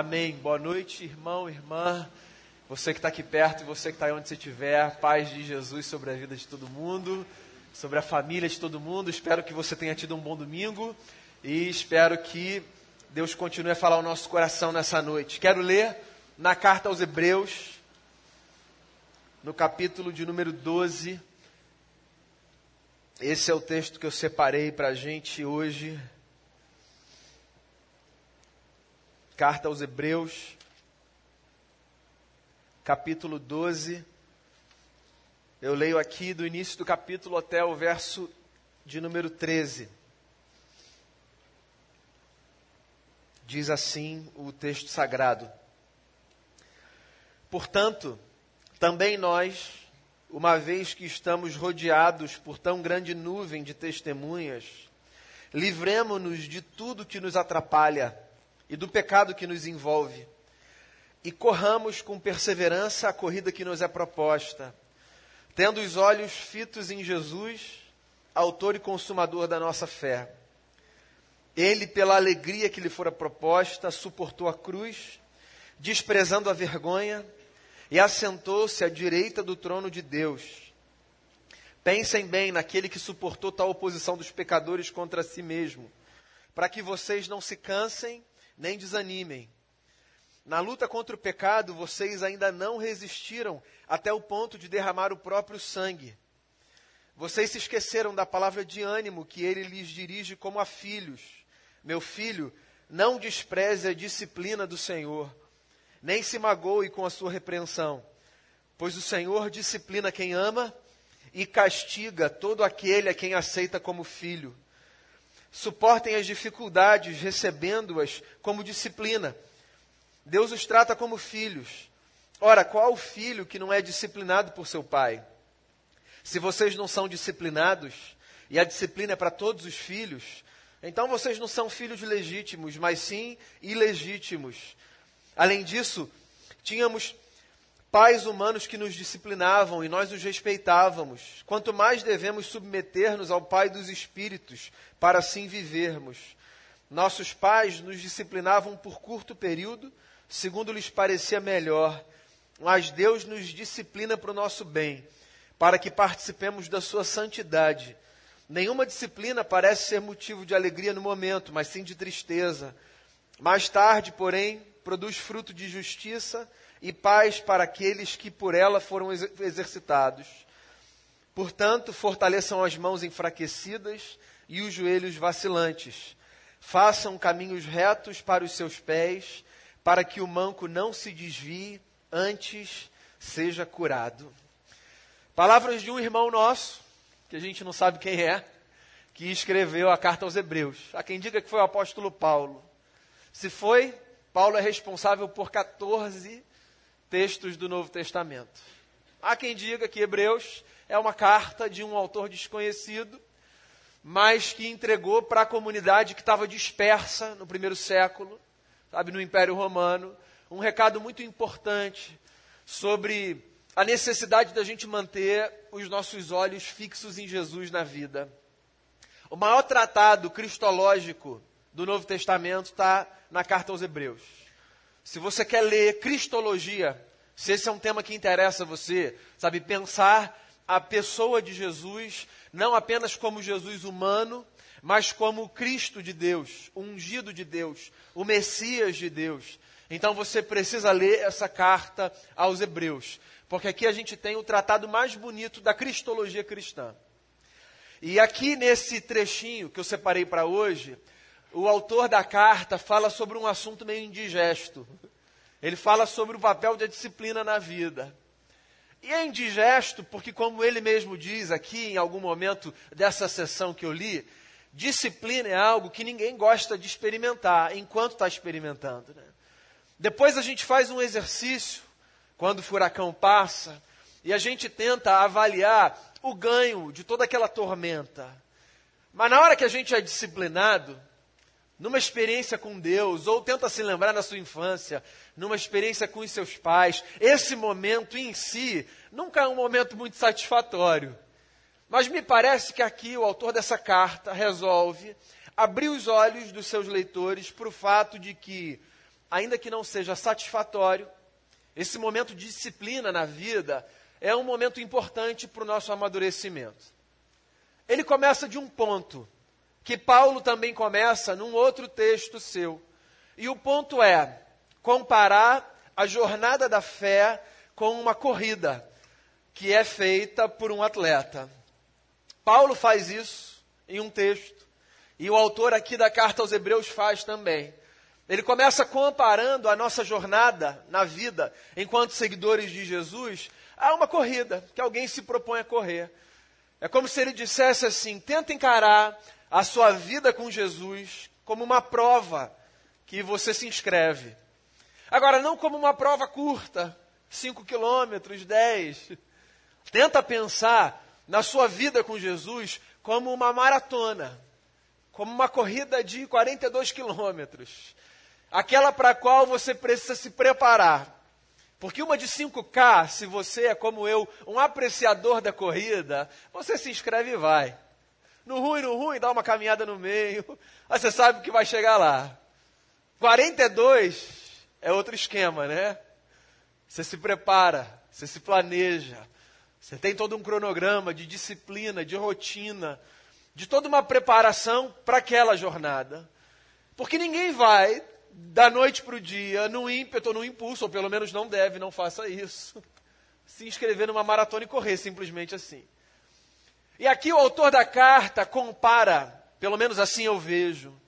Amém. Boa noite, irmão, irmã. Você que está aqui perto e você que está onde você estiver. Paz de Jesus sobre a vida de todo mundo, sobre a família de todo mundo. Espero que você tenha tido um bom domingo e espero que Deus continue a falar ao nosso coração nessa noite. Quero ler na carta aos Hebreus, no capítulo de número 12. Esse é o texto que eu separei para a gente hoje. Carta aos Hebreus, capítulo 12. Eu leio aqui do início do capítulo até o verso de número 13. Diz assim o texto sagrado: Portanto, também nós, uma vez que estamos rodeados por tão grande nuvem de testemunhas, livremo-nos de tudo que nos atrapalha e do pecado que nos envolve, e corramos com perseverança a corrida que nos é proposta, tendo os olhos fitos em Jesus, autor e consumador da nossa fé. Ele, pela alegria que lhe fora proposta, suportou a cruz, desprezando a vergonha, e assentou-se à direita do trono de Deus. Pensem bem naquele que suportou tal oposição dos pecadores contra si mesmo, para que vocês não se cansem nem desanimem. Na luta contra o pecado, vocês ainda não resistiram até o ponto de derramar o próprio sangue. Vocês se esqueceram da palavra de ânimo que ele lhes dirige como a filhos. Meu filho, não despreze a disciplina do Senhor, nem se magoe com a sua repreensão, pois o Senhor disciplina quem ama e castiga todo aquele a quem aceita como filho. Suportem as dificuldades, recebendo-as como disciplina. Deus os trata como filhos. Ora, qual filho que não é disciplinado por seu pai? Se vocês não são disciplinados, e a disciplina é para todos os filhos, então vocês não são filhos legítimos, mas sim ilegítimos. Além disso, tínhamos pais humanos que nos disciplinavam e nós os respeitávamos. Quanto mais devemos submeter-nos ao Pai dos Espíritos para assim vivermos. Nossos pais nos disciplinavam por curto período, segundo lhes parecia melhor, mas Deus nos disciplina para o nosso bem, para que participemos da sua santidade. Nenhuma disciplina parece ser motivo de alegria no momento, mas sim de tristeza. Mais tarde, porém, produz fruto de justiça e paz para aqueles que por ela foram exercitados. Portanto, fortaleçam as mãos enfraquecidas e os joelhos vacilantes. Façam caminhos retos para os seus pés, para que o manco não se desvie, antes seja curado. Palavras de um irmão nosso, que a gente não sabe quem é, que escreveu a carta aos Hebreus. Há quem diga que foi o apóstolo Paulo. Se foi, Paulo é responsável por 14 textos do Novo Testamento. Há quem diga que Hebreus é uma carta de um autor desconhecido, mas que entregou para a comunidade que estava dispersa no primeiro século, sabe, no Império Romano, um recado muito importante sobre a necessidade da gente manter os nossos olhos fixos em Jesus na vida. O maior tratado cristológico do Novo Testamento está na carta aos Hebreus. Se você quer ler Cristologia, se esse é um tema que interessa você, sabe, pensar a pessoa de Jesus não apenas como Jesus humano, mas como Cristo de Deus, o ungido de Deus, o Messias de Deus. Então você precisa ler essa carta aos Hebreus, porque aqui a gente tem o tratado mais bonito da cristologia cristã. E aqui nesse trechinho que eu separei para hoje, o autor da carta fala sobre um assunto meio indigesto. Ele fala sobre o papel da disciplina na vida. E é indigesto porque, como ele mesmo diz aqui em algum momento dessa sessão que eu li, disciplina é algo que ninguém gosta de experimentar enquanto está experimentando. Né? Depois a gente faz um exercício, quando o furacão passa, e a gente tenta avaliar o ganho de toda aquela tormenta. Mas na hora que a gente é disciplinado, numa experiência com Deus, ou tenta se lembrar da sua infância, numa experiência com os seus pais, esse momento em si nunca é um momento muito satisfatório. Mas me parece que aqui o autor dessa carta resolve abrir os olhos dos seus leitores para o fato de que ainda que não seja satisfatório, esse momento de disciplina na vida é um momento importante para o nosso amadurecimento. Ele começa de um ponto, que Paulo também começa num outro texto seu. E o ponto é comparar a jornada da fé com uma corrida que é feita por um atleta. Paulo faz isso em um texto, e o autor aqui da carta aos Hebreus faz também. Ele começa comparando a nossa jornada na vida enquanto seguidores de Jesus a uma corrida que alguém se propõe a correr. É como se ele dissesse assim: tenta encarar a sua vida com Jesus como uma prova que você se inscreve. Agora, não como uma prova curta, 5 quilômetros, 10. Tenta pensar na sua vida com Jesus como uma maratona, como uma corrida de 42 quilômetros. Aquela para a qual você precisa se preparar. Porque uma de 5K, se você é como eu, um apreciador da corrida, você se inscreve e vai. No ruim, no ruim, dá uma caminhada no meio, mas você sabe que vai chegar lá. 42 é outro esquema, né? Você se prepara, você se planeja, você tem todo um cronograma de disciplina, de rotina, de toda uma preparação para aquela jornada. Porque ninguém vai da noite para o dia, no ímpeto no impulso, ou pelo menos não deve, não faça isso. Se inscrever numa maratona e correr simplesmente assim. E aqui o autor da carta compara, pelo menos assim eu vejo,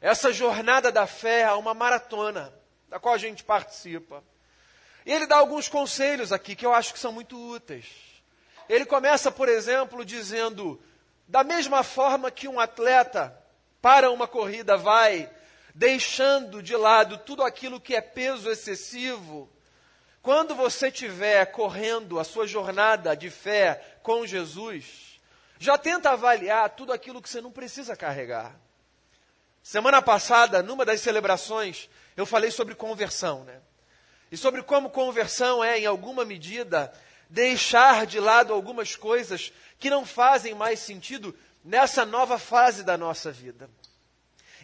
essa jornada da fé a uma maratona da qual a gente participa. E ele dá alguns conselhos aqui que eu acho que são muito úteis. Ele começa, por exemplo, dizendo: da mesma forma que um atleta para uma corrida vai deixando de lado tudo aquilo que é peso excessivo, quando você estiver correndo a sua jornada de fé com Jesus, já tenta avaliar tudo aquilo que você não precisa carregar. Semana passada, numa das celebrações, eu falei sobre conversão, né? E sobre como conversão é, em alguma medida, deixar de lado algumas coisas que não fazem mais sentido nessa nova fase da nossa vida.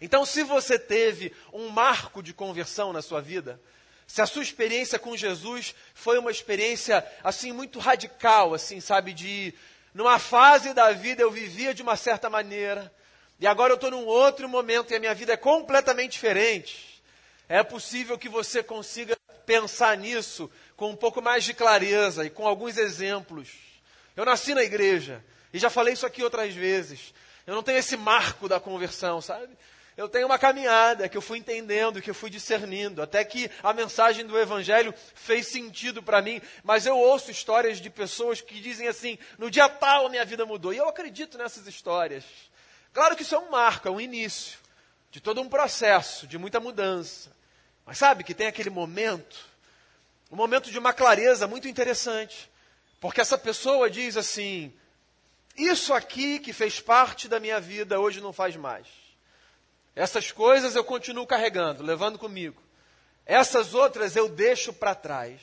Então, se você teve um marco de conversão na sua vida, se a sua experiência com Jesus foi uma experiência assim muito radical, assim, sabe, de numa fase da vida eu vivia de uma certa maneira, e agora eu estou num outro momento e a minha vida é completamente diferente. É possível que você consiga pensar nisso com um pouco mais de clareza e com alguns exemplos. Eu nasci na igreja e já falei isso aqui outras vezes. Eu não tenho esse marco da conversão, sabe? Eu tenho uma caminhada que eu fui entendendo, que eu fui discernindo, até que a mensagem do Evangelho fez sentido para mim. Mas eu ouço histórias de pessoas que dizem assim: no dia tal a minha vida mudou. E eu acredito nessas histórias. Claro que isso é um marco, é um início de todo um processo, de muita mudança. Mas sabe que tem aquele momento, um momento de uma clareza muito interessante. Porque essa pessoa diz assim: Isso aqui que fez parte da minha vida hoje não faz mais. Essas coisas eu continuo carregando, levando comigo. Essas outras eu deixo para trás.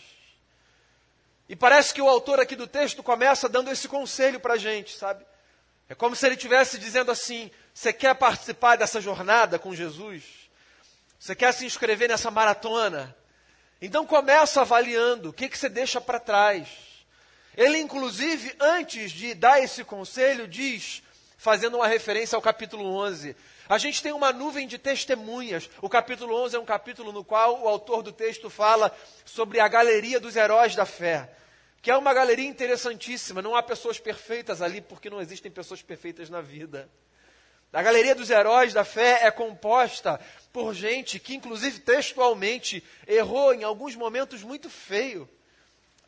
E parece que o autor aqui do texto começa dando esse conselho para a gente, sabe? É como se ele estivesse dizendo assim: você quer participar dessa jornada com Jesus? Você quer se inscrever nessa maratona? Então começa avaliando o que, que você deixa para trás. Ele, inclusive, antes de dar esse conselho, diz, fazendo uma referência ao capítulo 11, a gente tem uma nuvem de testemunhas. O capítulo 11 é um capítulo no qual o autor do texto fala sobre a galeria dos heróis da fé que é uma galeria interessantíssima. Não há pessoas perfeitas ali, porque não existem pessoas perfeitas na vida. A galeria dos heróis da fé é composta por gente que, inclusive textualmente, errou em alguns momentos muito feio.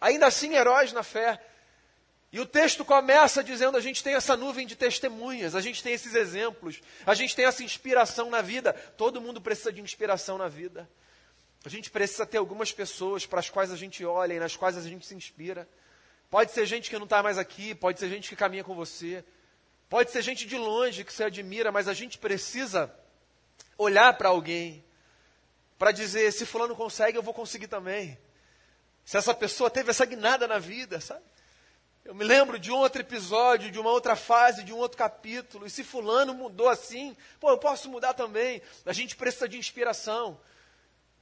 Ainda assim, heróis na fé. E o texto começa dizendo: a gente tem essa nuvem de testemunhas, a gente tem esses exemplos, a gente tem essa inspiração na vida. Todo mundo precisa de inspiração na vida. A gente precisa ter algumas pessoas para as quais a gente olha e nas quais a gente se inspira. Pode ser gente que não está mais aqui, pode ser gente que caminha com você, pode ser gente de longe que você admira, mas a gente precisa olhar para alguém para dizer: se Fulano consegue, eu vou conseguir também. Se essa pessoa teve essa guinada na vida, sabe? Eu me lembro de um outro episódio, de uma outra fase, de um outro capítulo. E se Fulano mudou assim, pô, eu posso mudar também. A gente precisa de inspiração.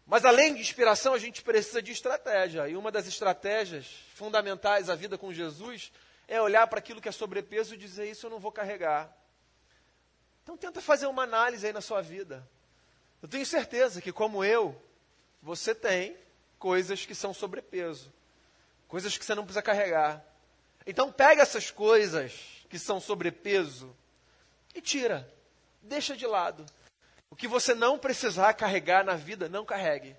Mas além de inspiração, a gente precisa de estratégia. E uma das estratégias fundamentais da vida com Jesus é olhar para aquilo que é sobrepeso e dizer: Isso eu não vou carregar. Então tenta fazer uma análise aí na sua vida. Eu tenho certeza que, como eu, você tem coisas que são sobrepeso, coisas que você não precisa carregar. Então pega essas coisas que são sobrepeso e tira, deixa de lado. O que você não precisar carregar na vida, não carregue.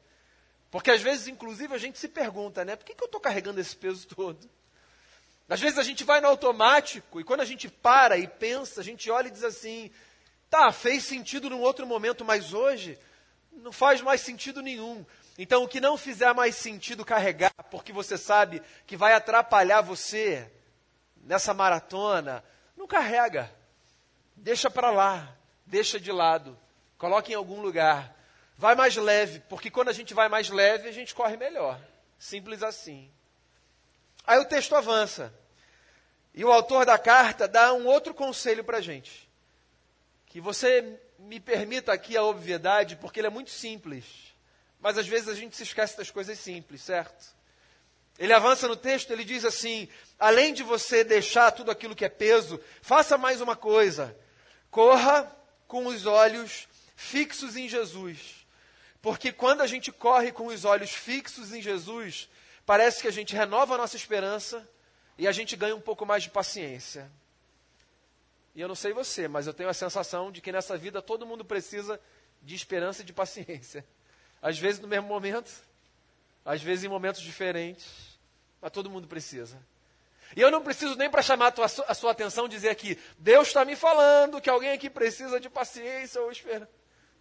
Porque às vezes, inclusive, a gente se pergunta, né? Por que, que eu estou carregando esse peso todo? Às vezes a gente vai no automático e quando a gente para e pensa, a gente olha e diz assim: tá, fez sentido num outro momento, mas hoje não faz mais sentido nenhum. Então, o que não fizer mais sentido carregar, porque você sabe que vai atrapalhar você nessa maratona, não carrega. Deixa para lá, deixa de lado. Coloque em algum lugar. Vai mais leve, porque quando a gente vai mais leve, a gente corre melhor. Simples assim. Aí o texto avança. E o autor da carta dá um outro conselho para a gente. Que você me permita aqui a obviedade, porque ele é muito simples. Mas às vezes a gente se esquece das coisas simples, certo? Ele avança no texto, ele diz assim: além de você deixar tudo aquilo que é peso, faça mais uma coisa. Corra com os olhos fixos em Jesus. Porque quando a gente corre com os olhos fixos em Jesus, parece que a gente renova a nossa esperança e a gente ganha um pouco mais de paciência. E eu não sei você, mas eu tenho a sensação de que nessa vida todo mundo precisa de esperança e de paciência. Às vezes no mesmo momento, às vezes em momentos diferentes, mas todo mundo precisa. E eu não preciso nem para chamar a, tua, a sua atenção dizer aqui, Deus está me falando que alguém aqui precisa de paciência ou esperança.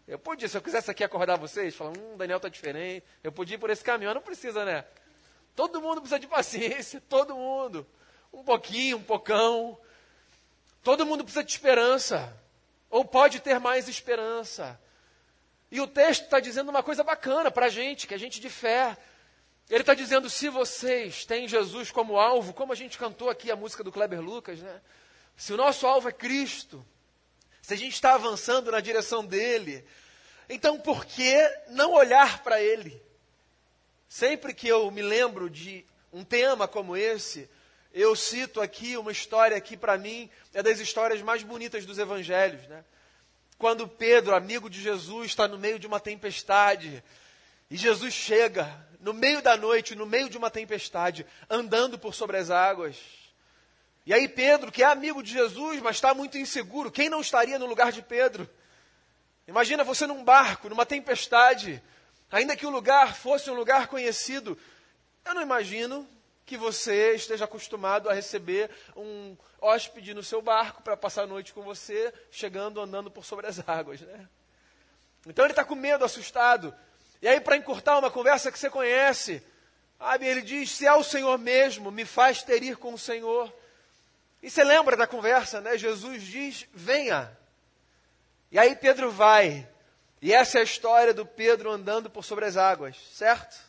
Eu podia, se eu quisesse aqui acordar vocês, falar, hum, Daniel está diferente, eu podia ir por esse caminho, mas não precisa, né? Todo mundo precisa de paciência, todo mundo. Um pouquinho, um pocão. Todo mundo precisa de esperança. Ou pode ter mais esperança. E o texto está dizendo uma coisa bacana para a gente, que é gente de fé. Ele está dizendo: se vocês têm Jesus como alvo, como a gente cantou aqui a música do Kleber Lucas, né? Se o nosso alvo é Cristo, se a gente está avançando na direção dele, então por que não olhar para ele? Sempre que eu me lembro de um tema como esse, eu cito aqui uma história que para mim é das histórias mais bonitas dos evangelhos, né? Quando Pedro, amigo de Jesus, está no meio de uma tempestade, e Jesus chega no meio da noite, no meio de uma tempestade, andando por sobre as águas. E aí Pedro, que é amigo de Jesus, mas está muito inseguro, quem não estaria no lugar de Pedro? Imagina você num barco, numa tempestade, ainda que o lugar fosse um lugar conhecido. Eu não imagino que você esteja acostumado a receber um hóspede no seu barco para passar a noite com você, chegando andando por sobre as águas, né? Então ele está com medo, assustado. E aí, para encurtar uma conversa que você conhece, ele diz: Se é o Senhor mesmo, me faz ter ir com o Senhor. E você lembra da conversa, né? Jesus diz: Venha. E aí Pedro vai. E essa é a história do Pedro andando por sobre as águas, certo?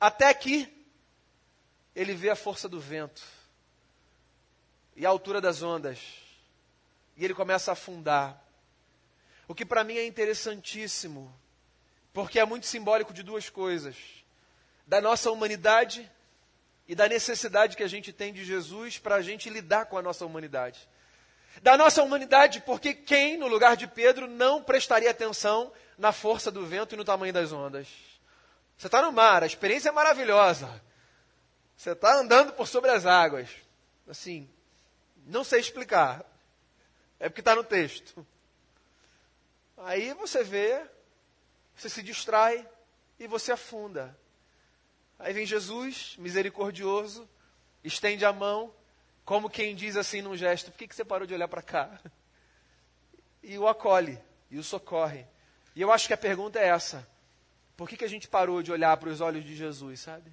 Até que ele vê a força do vento e a altura das ondas. E ele começa a afundar. O que para mim é interessantíssimo porque é muito simbólico de duas coisas: da nossa humanidade e da necessidade que a gente tem de Jesus para a gente lidar com a nossa humanidade. Da nossa humanidade, porque quem, no lugar de Pedro, não prestaria atenção na força do vento e no tamanho das ondas? Você está no mar, a experiência é maravilhosa. Você está andando por sobre as águas. Assim, não sei explicar. É porque está no texto. Aí você vê você se distrai e você afunda. Aí vem Jesus, misericordioso, estende a mão, como quem diz assim num gesto: por que, que você parou de olhar para cá? E o acolhe, e o socorre. E eu acho que a pergunta é essa: por que, que a gente parou de olhar para os olhos de Jesus, sabe?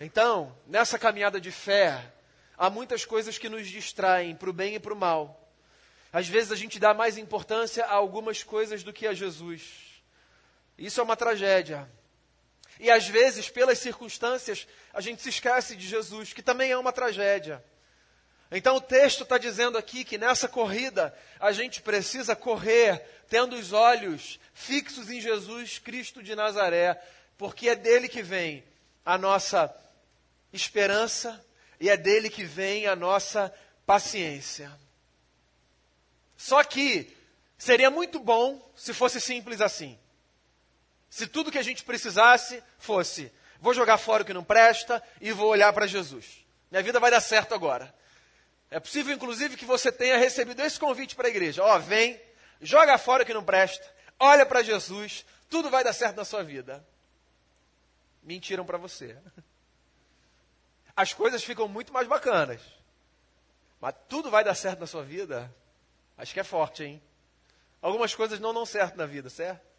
Então, nessa caminhada de fé, há muitas coisas que nos distraem para o bem e para o mal. Às vezes a gente dá mais importância a algumas coisas do que a Jesus. Isso é uma tragédia. E às vezes, pelas circunstâncias, a gente se esquece de Jesus, que também é uma tragédia. Então o texto está dizendo aqui que nessa corrida a gente precisa correr tendo os olhos fixos em Jesus Cristo de Nazaré, porque é dele que vem a nossa esperança e é dele que vem a nossa paciência. Só que seria muito bom se fosse simples assim. Se tudo que a gente precisasse fosse: vou jogar fora o que não presta e vou olhar para Jesus. Minha vida vai dar certo agora. É possível, inclusive, que você tenha recebido esse convite para a igreja. Ó, oh, vem, joga fora o que não presta, olha para Jesus, tudo vai dar certo na sua vida. Mentiram para você. As coisas ficam muito mais bacanas. Mas tudo vai dar certo na sua vida? Acho que é forte, hein? Algumas coisas não dão certo na vida, certo?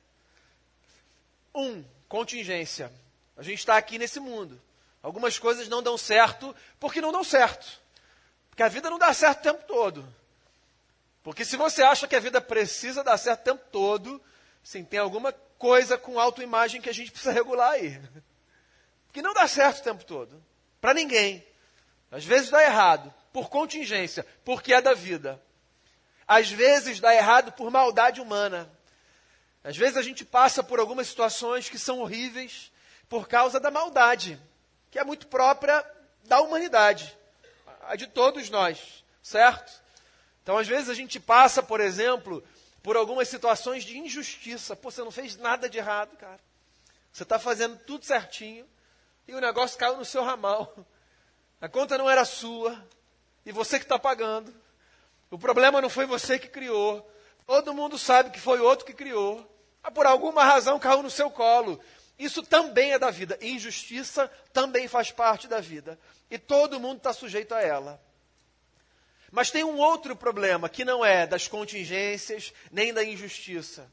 Um, contingência. A gente está aqui nesse mundo. Algumas coisas não dão certo porque não dão certo. Porque a vida não dá certo o tempo todo. Porque se você acha que a vida precisa dar certo o tempo todo, sim, tem alguma coisa com autoimagem que a gente precisa regular aí. Que não dá certo o tempo todo. Para ninguém. Às vezes dá errado, por contingência, porque é da vida. Às vezes dá errado por maldade humana. Às vezes a gente passa por algumas situações que são horríveis por causa da maldade, que é muito própria da humanidade, a de todos nós, certo? Então, às vezes a gente passa, por exemplo, por algumas situações de injustiça. Pô, você não fez nada de errado, cara. Você está fazendo tudo certinho e o negócio caiu no seu ramal. A conta não era sua e você que está pagando. O problema não foi você que criou. Todo mundo sabe que foi outro que criou. Por alguma razão caiu no seu colo. Isso também é da vida. Injustiça também faz parte da vida. E todo mundo está sujeito a ela. Mas tem um outro problema que não é das contingências nem da injustiça.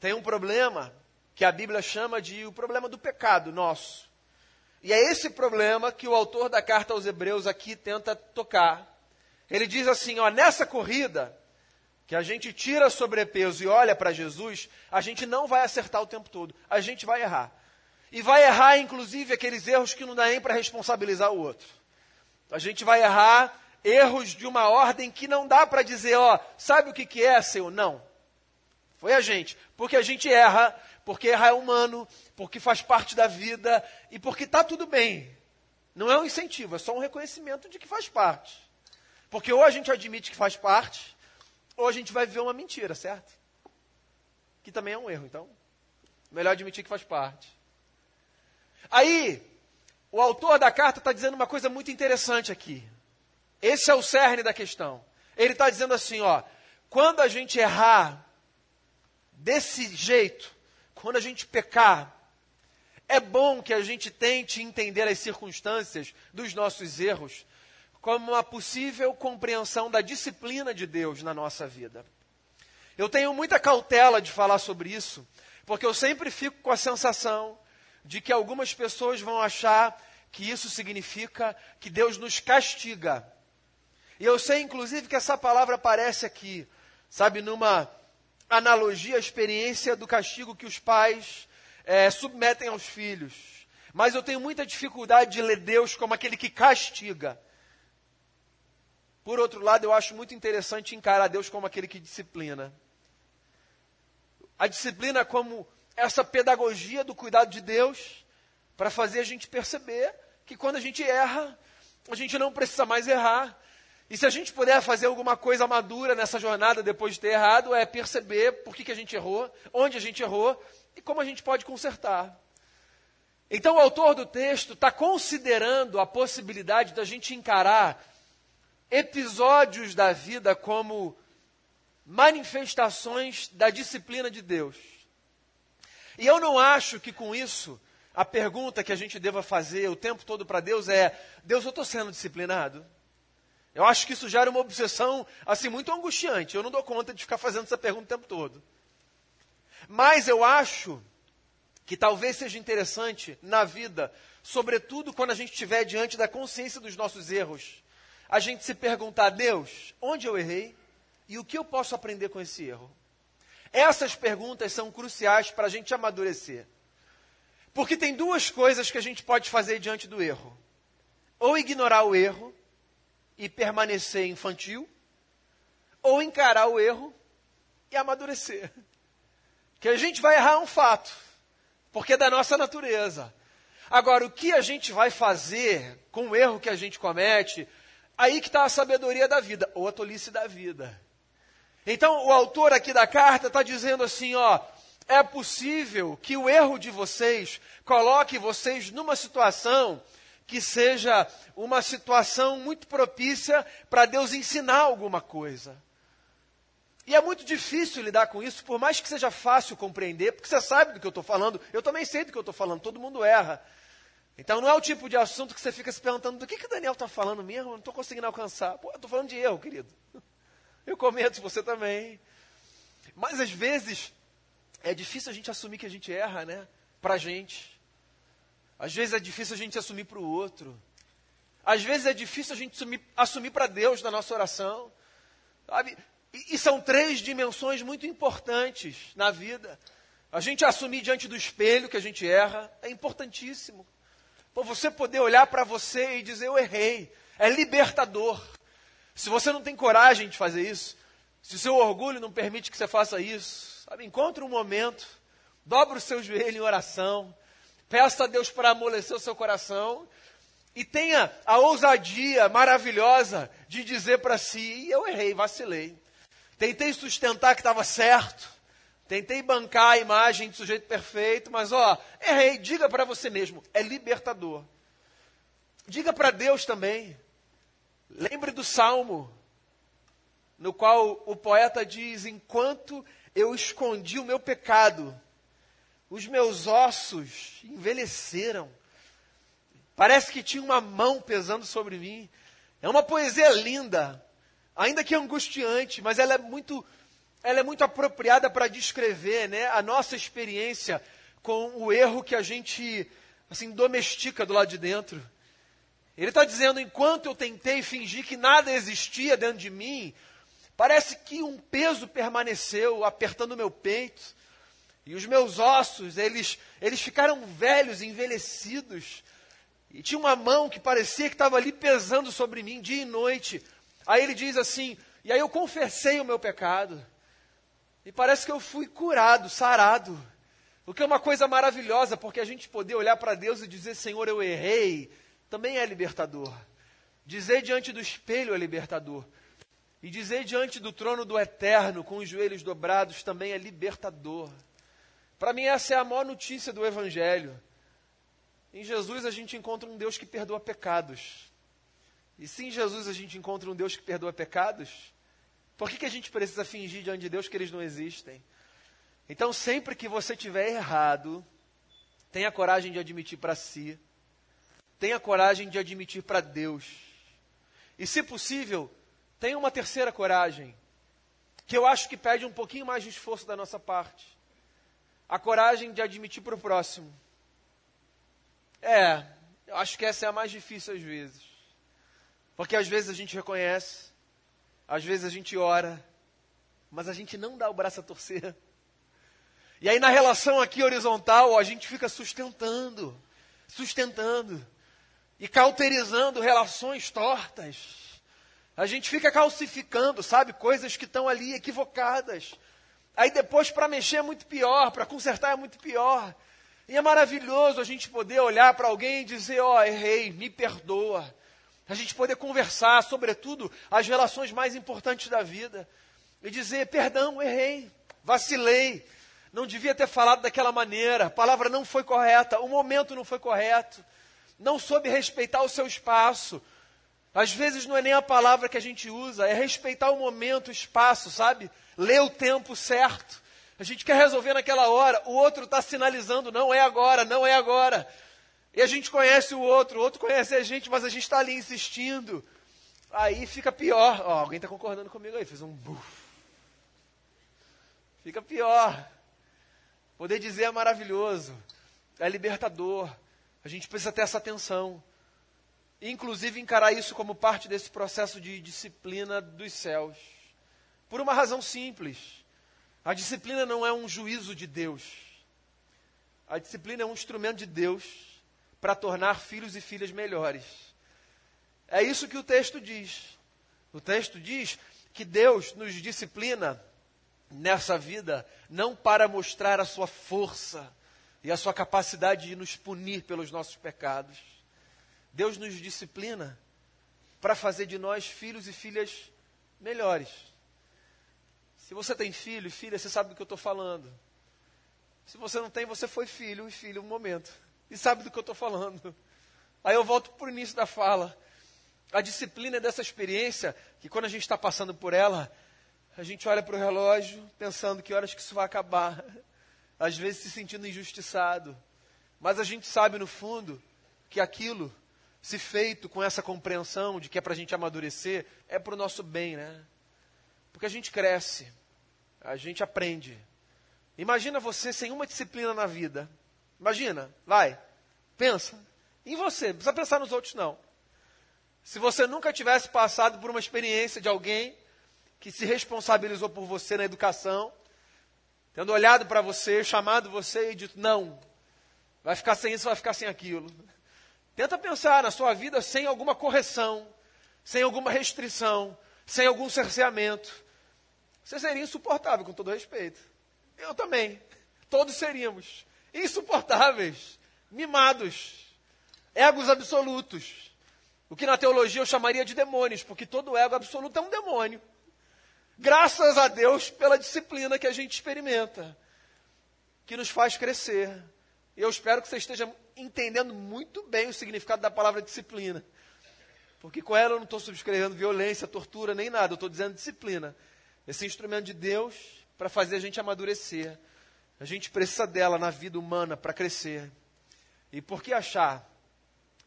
Tem um problema que a Bíblia chama de o problema do pecado nosso. E é esse problema que o autor da carta aos Hebreus aqui tenta tocar. Ele diz assim: ó, nessa corrida, que a gente tira sobrepeso e olha para Jesus, a gente não vai acertar o tempo todo, a gente vai errar. E vai errar, inclusive, aqueles erros que não dá nem para responsabilizar o outro. A gente vai errar erros de uma ordem que não dá para dizer, ó, sabe o que, que é, seu? Não. Foi a gente. Porque a gente erra, porque errar é humano, porque faz parte da vida e porque está tudo bem. Não é um incentivo, é só um reconhecimento de que faz parte. Porque ou a gente admite que faz parte, ou a gente vai viver uma mentira, certo? Que também é um erro, então. Melhor admitir que faz parte. Aí, o autor da carta está dizendo uma coisa muito interessante aqui. Esse é o cerne da questão. Ele está dizendo assim: ó, quando a gente errar desse jeito, quando a gente pecar, é bom que a gente tente entender as circunstâncias dos nossos erros como uma possível compreensão da disciplina de Deus na nossa vida. Eu tenho muita cautela de falar sobre isso, porque eu sempre fico com a sensação de que algumas pessoas vão achar que isso significa que Deus nos castiga. E eu sei, inclusive, que essa palavra aparece aqui, sabe, numa analogia à experiência do castigo que os pais é, submetem aos filhos. Mas eu tenho muita dificuldade de ler Deus como aquele que castiga. Por outro lado, eu acho muito interessante encarar Deus como aquele que disciplina. A disciplina como essa pedagogia do cuidado de Deus para fazer a gente perceber que quando a gente erra, a gente não precisa mais errar. E se a gente puder fazer alguma coisa madura nessa jornada depois de ter errado, é perceber por que, que a gente errou, onde a gente errou e como a gente pode consertar. Então, o autor do texto está considerando a possibilidade da gente encarar episódios da vida como manifestações da disciplina de Deus. E eu não acho que com isso a pergunta que a gente deva fazer o tempo todo para Deus é: Deus, eu estou sendo disciplinado? Eu acho que isso gera uma obsessão assim muito angustiante. Eu não dou conta de ficar fazendo essa pergunta o tempo todo. Mas eu acho que talvez seja interessante na vida, sobretudo quando a gente estiver diante da consciência dos nossos erros, a gente se perguntar: Deus, onde eu errei e o que eu posso aprender com esse erro? Essas perguntas são cruciais para a gente amadurecer. Porque tem duas coisas que a gente pode fazer diante do erro: ou ignorar o erro, e permanecer infantil, ou encarar o erro e amadurecer. Que a gente vai errar um fato, porque é da nossa natureza. Agora, o que a gente vai fazer com o erro que a gente comete, aí que está a sabedoria da vida, ou a tolice da vida. Então, o autor aqui da carta está dizendo assim: ó, é possível que o erro de vocês coloque vocês numa situação que seja uma situação muito propícia para Deus ensinar alguma coisa. E é muito difícil lidar com isso, por mais que seja fácil compreender, porque você sabe do que eu estou falando, eu também sei do que eu estou falando, todo mundo erra. Então não é o tipo de assunto que você fica se perguntando do que, que Daniel está falando mesmo, eu não estou conseguindo alcançar. Pô, eu estou falando de erro, querido. Eu cometo, você também. Mas às vezes é difícil a gente assumir que a gente erra, né? Pra gente. Às vezes é difícil a gente assumir para o outro. Às vezes é difícil a gente assumir, assumir para Deus na nossa oração. Sabe? E, e são três dimensões muito importantes na vida. A gente assumir diante do espelho que a gente erra é importantíssimo. Por você poder olhar para você e dizer, eu errei. É libertador. Se você não tem coragem de fazer isso, se o seu orgulho não permite que você faça isso, sabe, encontre um momento, dobre o seu joelho em oração, peça a Deus para amolecer o seu coração e tenha a ousadia maravilhosa de dizer para si: eu errei, vacilei. Tentei sustentar que estava certo, tentei bancar a imagem de sujeito perfeito, mas ó, errei. Diga para você mesmo, é libertador. Diga para Deus também. Lembre do salmo, no qual o poeta diz: Enquanto eu escondi o meu pecado, os meus ossos envelheceram. Parece que tinha uma mão pesando sobre mim. É uma poesia linda, ainda que angustiante, mas ela é muito, ela é muito apropriada para descrever né, a nossa experiência com o erro que a gente assim domestica do lado de dentro. Ele está dizendo: enquanto eu tentei fingir que nada existia dentro de mim, parece que um peso permaneceu apertando o meu peito. E os meus ossos, eles, eles ficaram velhos, envelhecidos. E tinha uma mão que parecia que estava ali pesando sobre mim dia e noite. Aí ele diz assim: E aí eu confessei o meu pecado. E parece que eu fui curado, sarado. O que é uma coisa maravilhosa, porque a gente poder olhar para Deus e dizer: Senhor, eu errei também é libertador. Dizer diante do espelho é libertador. E dizer diante do trono do eterno, com os joelhos dobrados, também é libertador. Para mim, essa é a maior notícia do Evangelho. Em Jesus a gente encontra um Deus que perdoa pecados. E se em Jesus a gente encontra um Deus que perdoa pecados, por que, que a gente precisa fingir diante de Deus que eles não existem? Então, sempre que você tiver errado, tenha coragem de admitir para si tenha coragem de admitir para Deus. E, se possível, tenha uma terceira coragem, que eu acho que pede um pouquinho mais de esforço da nossa parte. A coragem de admitir para o próximo. É, eu acho que essa é a mais difícil às vezes. Porque às vezes a gente reconhece, às vezes a gente ora, mas a gente não dá o braço a torcer. E aí na relação aqui horizontal, a gente fica sustentando, sustentando e cauterizando relações tortas. A gente fica calcificando, sabe, coisas que estão ali equivocadas. Aí depois para mexer é muito pior, para consertar é muito pior. E é maravilhoso a gente poder olhar para alguém e dizer: Ó, oh, errei, me perdoa. A gente poder conversar, sobretudo, as relações mais importantes da vida. E dizer: perdão, errei, vacilei, não devia ter falado daquela maneira, a palavra não foi correta, o momento não foi correto não soube respeitar o seu espaço. Às vezes não é nem a palavra que a gente usa, é respeitar o momento, o espaço, sabe? Ler o tempo certo. A gente quer resolver naquela hora, o outro está sinalizando, não é agora, não é agora. E a gente conhece o outro, o outro conhece a gente, mas a gente está ali insistindo. Aí fica pior. Ó, alguém está concordando comigo aí, fez um buf. Fica pior. Poder dizer é maravilhoso, é libertador. A gente precisa ter essa atenção. Inclusive encarar isso como parte desse processo de disciplina dos céus. Por uma razão simples. A disciplina não é um juízo de Deus. A disciplina é um instrumento de Deus para tornar filhos e filhas melhores. É isso que o texto diz. O texto diz que Deus nos disciplina nessa vida não para mostrar a sua força e a sua capacidade de nos punir pelos nossos pecados. Deus nos disciplina para fazer de nós filhos e filhas melhores. Se você tem filho e filha, você sabe do que eu estou falando. Se você não tem, você foi filho e filha um momento. E sabe do que eu estou falando. Aí eu volto para o início da fala. A disciplina é dessa experiência que quando a gente está passando por ela, a gente olha para o relógio pensando que horas que isso vai acabar. Às vezes se sentindo injustiçado. Mas a gente sabe no fundo que aquilo, se feito com essa compreensão de que é para a gente amadurecer, é para o nosso bem, né? Porque a gente cresce, a gente aprende. Imagina você sem uma disciplina na vida. Imagina, vai, pensa. Em você, não precisa pensar nos outros, não. Se você nunca tivesse passado por uma experiência de alguém que se responsabilizou por você na educação, tendo olhado para você, chamado você e dito: não, vai ficar sem isso, vai ficar sem aquilo. Tenta pensar na sua vida sem alguma correção, sem alguma restrição, sem algum cerceamento. Você seria insuportável, com todo respeito. Eu também. Todos seríamos insuportáveis, mimados, egos absolutos. O que na teologia eu chamaria de demônios, porque todo ego absoluto é um demônio. Graças a Deus pela disciplina que a gente experimenta, que nos faz crescer. Eu espero que você esteja entendendo muito bem o significado da palavra disciplina. Porque com ela eu não estou subscrevendo violência, tortura, nem nada. Eu estou dizendo disciplina. Esse instrumento de Deus para fazer a gente amadurecer. A gente precisa dela na vida humana para crescer. E por que achar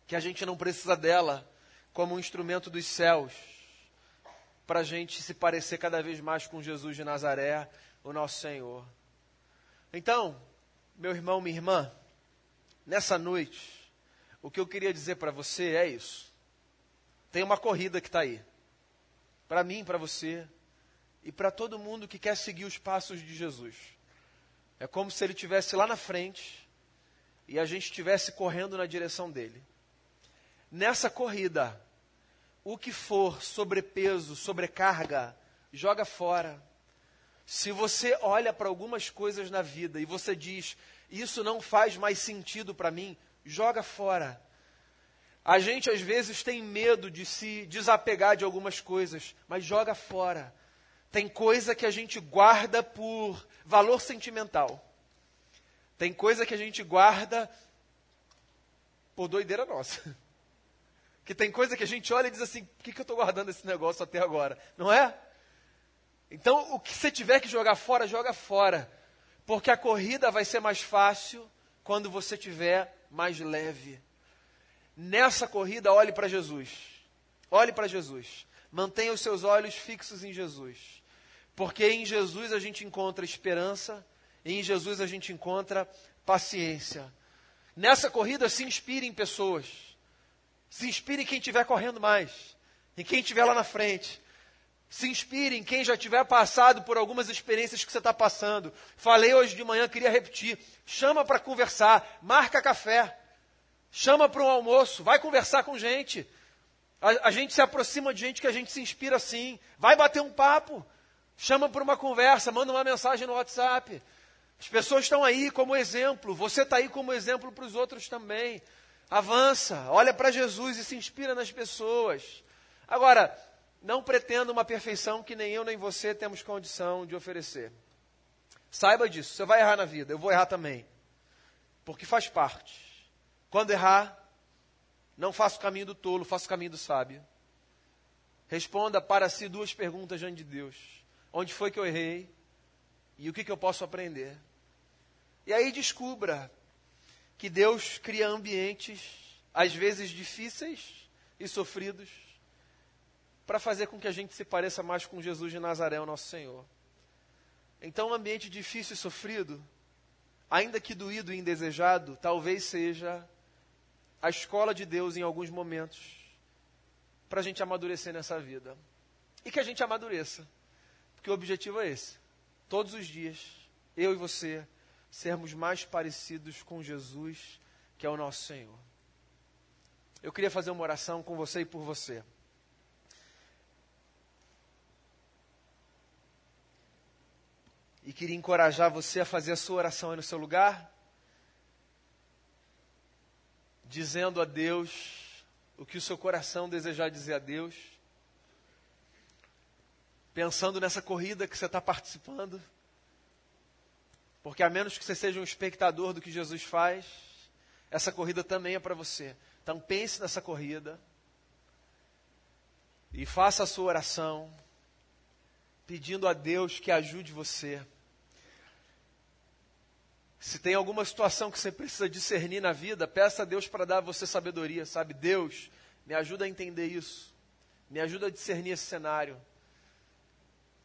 que a gente não precisa dela como um instrumento dos céus para a gente se parecer cada vez mais com Jesus de Nazaré, o nosso Senhor. Então, meu irmão, minha irmã, nessa noite, o que eu queria dizer para você é isso. Tem uma corrida que está aí. Para mim, para você e para todo mundo que quer seguir os passos de Jesus. É como se ele estivesse lá na frente e a gente estivesse correndo na direção dele. Nessa corrida, o que for sobrepeso, sobrecarga, joga fora. Se você olha para algumas coisas na vida e você diz, isso não faz mais sentido para mim, joga fora. A gente às vezes tem medo de se desapegar de algumas coisas, mas joga fora. Tem coisa que a gente guarda por valor sentimental. Tem coisa que a gente guarda por doideira nossa. Que tem coisa que a gente olha e diz assim: por que, que eu estou guardando esse negócio até agora? Não é? Então, o que você tiver que jogar fora, joga fora. Porque a corrida vai ser mais fácil quando você tiver mais leve. Nessa corrida, olhe para Jesus. Olhe para Jesus. Mantenha os seus olhos fixos em Jesus. Porque em Jesus a gente encontra esperança, e em Jesus a gente encontra paciência. Nessa corrida, se inspire em pessoas. Se inspire em quem estiver correndo mais, em quem estiver lá na frente. Se inspire em quem já tiver passado por algumas experiências que você está passando. Falei hoje de manhã, queria repetir. Chama para conversar, marca café, chama para um almoço, vai conversar com gente. A, a, gente se aproxima de gente que a gente se inspira assim. Vai bater um papo, chama para uma conversa, manda uma mensagem no WhatsApp. As pessoas estão aí como exemplo, você está aí como exemplo para os outros também. Avança, olha para Jesus e se inspira nas pessoas. Agora, não pretenda uma perfeição que nem eu nem você temos condição de oferecer. Saiba disso, você vai errar na vida, eu vou errar também. Porque faz parte. Quando errar, não faça o caminho do tolo, faça o caminho do sábio. Responda para si duas perguntas diante de Deus: Onde foi que eu errei? E o que, que eu posso aprender? E aí descubra que Deus cria ambientes, às vezes difíceis e sofridos, para fazer com que a gente se pareça mais com Jesus de Nazaré, o nosso Senhor. Então, um ambiente difícil e sofrido, ainda que doído e indesejado, talvez seja a escola de Deus em alguns momentos, para a gente amadurecer nessa vida. E que a gente amadureça, porque o objetivo é esse. Todos os dias, eu e você, sermos mais parecidos com Jesus, que é o nosso Senhor. eu queria fazer uma oração com você e por você. E queria encorajar você a fazer a sua oração aí no seu lugar, dizendo a Deus o que o seu coração desejar dizer a Deus, pensando nessa corrida que você está participando, porque a menos que você seja um espectador do que Jesus faz, essa corrida também é para você. Então pense nessa corrida e faça a sua oração pedindo a Deus que ajude você. Se tem alguma situação que você precisa discernir na vida, peça a Deus para dar a você sabedoria, sabe? Deus, me ajuda a entender isso. Me ajuda a discernir esse cenário.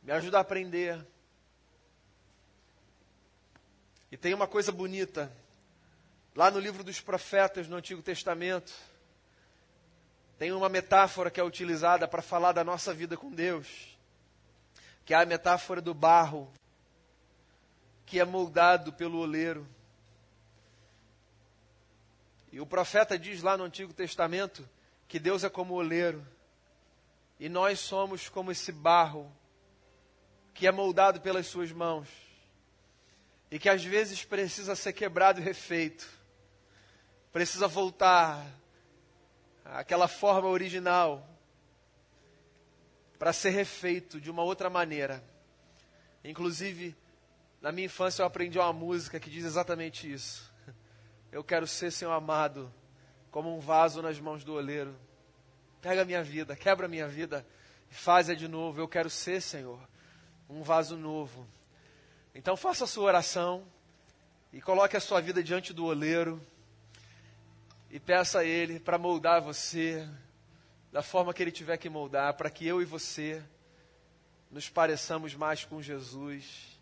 Me ajuda a aprender. E tem uma coisa bonita. Lá no livro dos profetas, no Antigo Testamento, tem uma metáfora que é utilizada para falar da nossa vida com Deus que é a metáfora do barro que é moldado pelo oleiro. E o profeta diz lá no Antigo Testamento que Deus é como o oleiro e nós somos como esse barro que é moldado pelas suas mãos e que às vezes precisa ser quebrado e refeito, precisa voltar àquela forma original para ser refeito de uma outra maneira. Inclusive, na minha infância eu aprendi uma música que diz exatamente isso. Eu quero ser, Senhor amado, como um vaso nas mãos do oleiro. Pega a minha vida, quebra a minha vida e faz-a de novo. Eu quero ser, Senhor, um vaso novo. Então faça a sua oração e coloque a sua vida diante do oleiro e peça a Ele para moldar você da forma que Ele tiver que moldar, para que eu e você nos pareçamos mais com Jesus,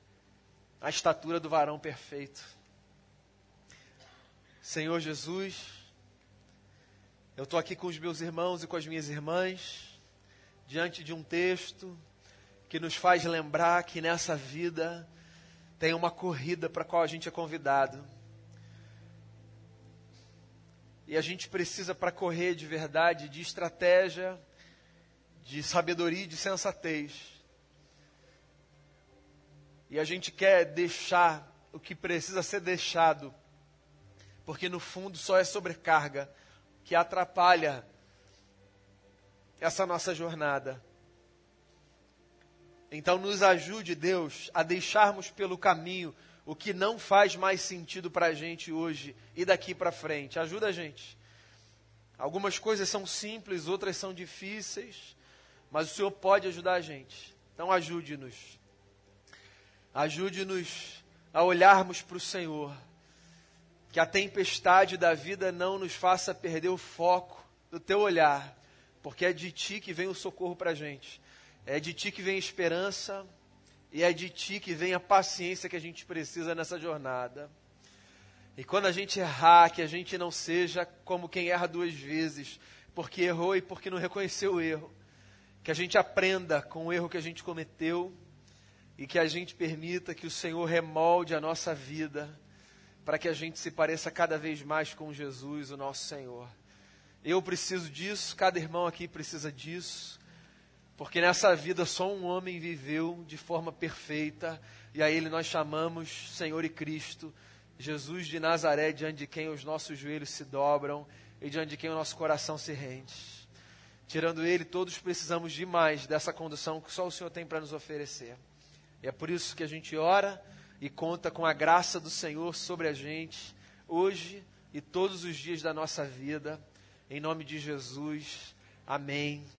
a estatura do varão perfeito. Senhor Jesus, eu estou aqui com os meus irmãos e com as minhas irmãs, diante de um texto que nos faz lembrar que nessa vida tem uma corrida para a qual a gente é convidado. E a gente precisa, para correr de verdade, de estratégia, de sabedoria e de sensatez. E a gente quer deixar o que precisa ser deixado, porque no fundo só é sobrecarga que atrapalha essa nossa jornada. Então, nos ajude, Deus, a deixarmos pelo caminho o que não faz mais sentido para a gente hoje e daqui para frente. Ajuda a gente. Algumas coisas são simples, outras são difíceis, mas o Senhor pode ajudar a gente. Então ajude-nos. Ajude-nos a olharmos para o Senhor. Que a tempestade da vida não nos faça perder o foco do teu olhar, porque é de ti que vem o socorro para a gente. É de ti que vem a esperança, e é de ti que vem a paciência que a gente precisa nessa jornada. E quando a gente errar, que a gente não seja como quem erra duas vezes, porque errou e porque não reconheceu o erro. Que a gente aprenda com o erro que a gente cometeu e que a gente permita que o Senhor remolde a nossa vida para que a gente se pareça cada vez mais com Jesus, o nosso Senhor. Eu preciso disso, cada irmão aqui precisa disso. Porque nessa vida só um homem viveu de forma perfeita, e a ele nós chamamos Senhor e Cristo, Jesus de Nazaré, diante de quem os nossos joelhos se dobram e diante de quem o nosso coração se rende. Tirando ele, todos precisamos de mais dessa condução que só o Senhor tem para nos oferecer. E é por isso que a gente ora e conta com a graça do Senhor sobre a gente, hoje e todos os dias da nossa vida. Em nome de Jesus. Amém.